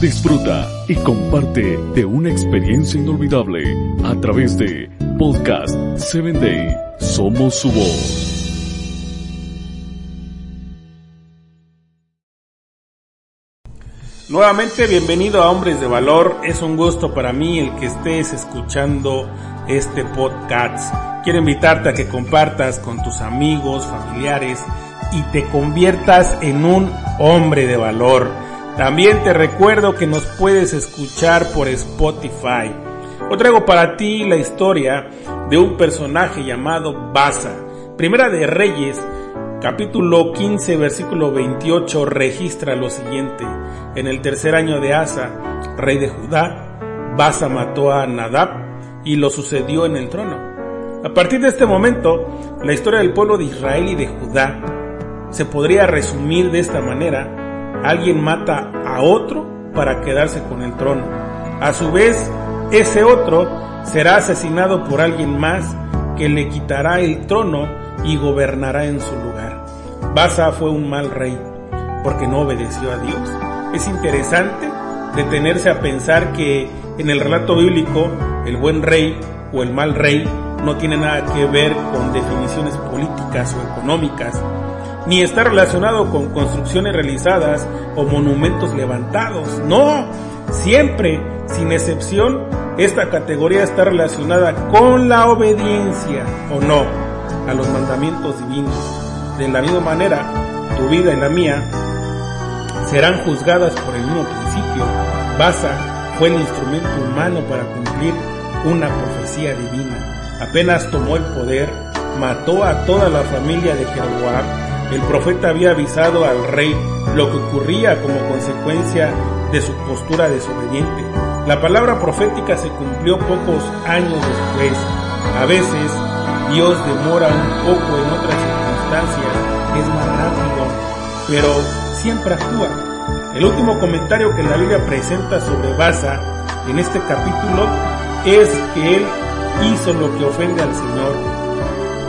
Disfruta y comparte de una experiencia inolvidable a través de Podcast 7 Day. Somos su voz. Nuevamente bienvenido a Hombres de Valor. Es un gusto para mí el que estés escuchando este podcast. Quiero invitarte a que compartas con tus amigos, familiares y te conviertas en un hombre de valor. También te recuerdo que nos puedes escuchar por Spotify. Hoy traigo para ti la historia de un personaje llamado Baza. Primera de Reyes, capítulo 15, versículo 28 registra lo siguiente. En el tercer año de Asa, rey de Judá, Baza mató a Nadab y lo sucedió en el trono. A partir de este momento, la historia del pueblo de Israel y de Judá se podría resumir de esta manera alguien mata a otro para quedarse con el trono. A su vez, ese otro será asesinado por alguien más que le quitará el trono y gobernará en su lugar. Basa fue un mal rey porque no obedeció a Dios. Es interesante detenerse a pensar que en el relato bíblico el buen rey o el mal rey no tiene nada que ver con definiciones políticas o económicas, ni está relacionado con construcciones realizadas o monumentos levantados. No, siempre, sin excepción, esta categoría está relacionada con la obediencia o no a los mandamientos divinos. De la misma manera, tu vida y la mía serán juzgadas por el mismo principio. Basa fue el instrumento humano para cumplir una profecía divina. Apenas tomó el poder, mató a toda la familia de Jeroboam el profeta había avisado al rey lo que ocurría como consecuencia de su postura desobediente. La palabra profética se cumplió pocos años después. A veces Dios demora un poco en otras circunstancias, es más rápido, pero siempre actúa. El último comentario que la Biblia presenta sobre Baza en este capítulo es que él hizo lo que ofende al Señor,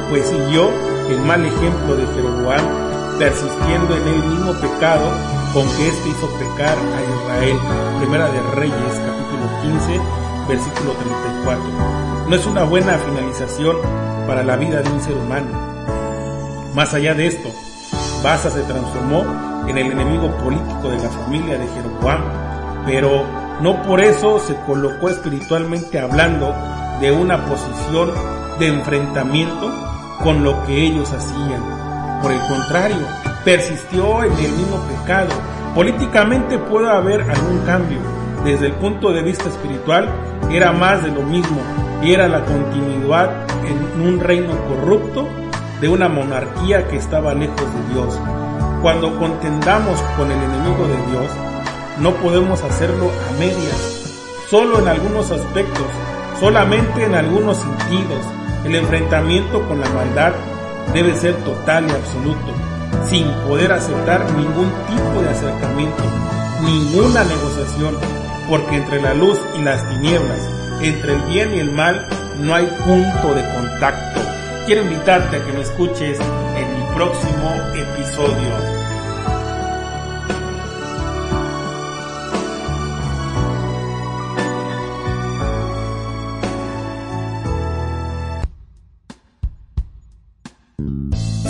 pues siguió el mal ejemplo de Jeroboam, persistiendo en el mismo pecado con que éste hizo pecar a Israel. Primera de Reyes, capítulo 15, versículo 34. No es una buena finalización para la vida de un ser humano. Más allá de esto, Baza se transformó en el enemigo político de la familia de Jeroboam, pero no por eso se colocó espiritualmente hablando de una posición de enfrentamiento con lo que ellos hacían. Por el contrario, persistió en el mismo pecado. Políticamente puede haber algún cambio. Desde el punto de vista espiritual, era más de lo mismo y era la continuidad en un reino corrupto de una monarquía que estaba lejos de Dios. Cuando contendamos con el enemigo de Dios, no podemos hacerlo a medias, solo en algunos aspectos, solamente en algunos sentidos, el enfrentamiento con la maldad debe ser total y absoluto, sin poder aceptar ningún tipo de acercamiento, ninguna negociación, porque entre la luz y las tinieblas, entre el bien y el mal, no hay punto de contacto. Quiero invitarte a que me escuches en mi próximo episodio.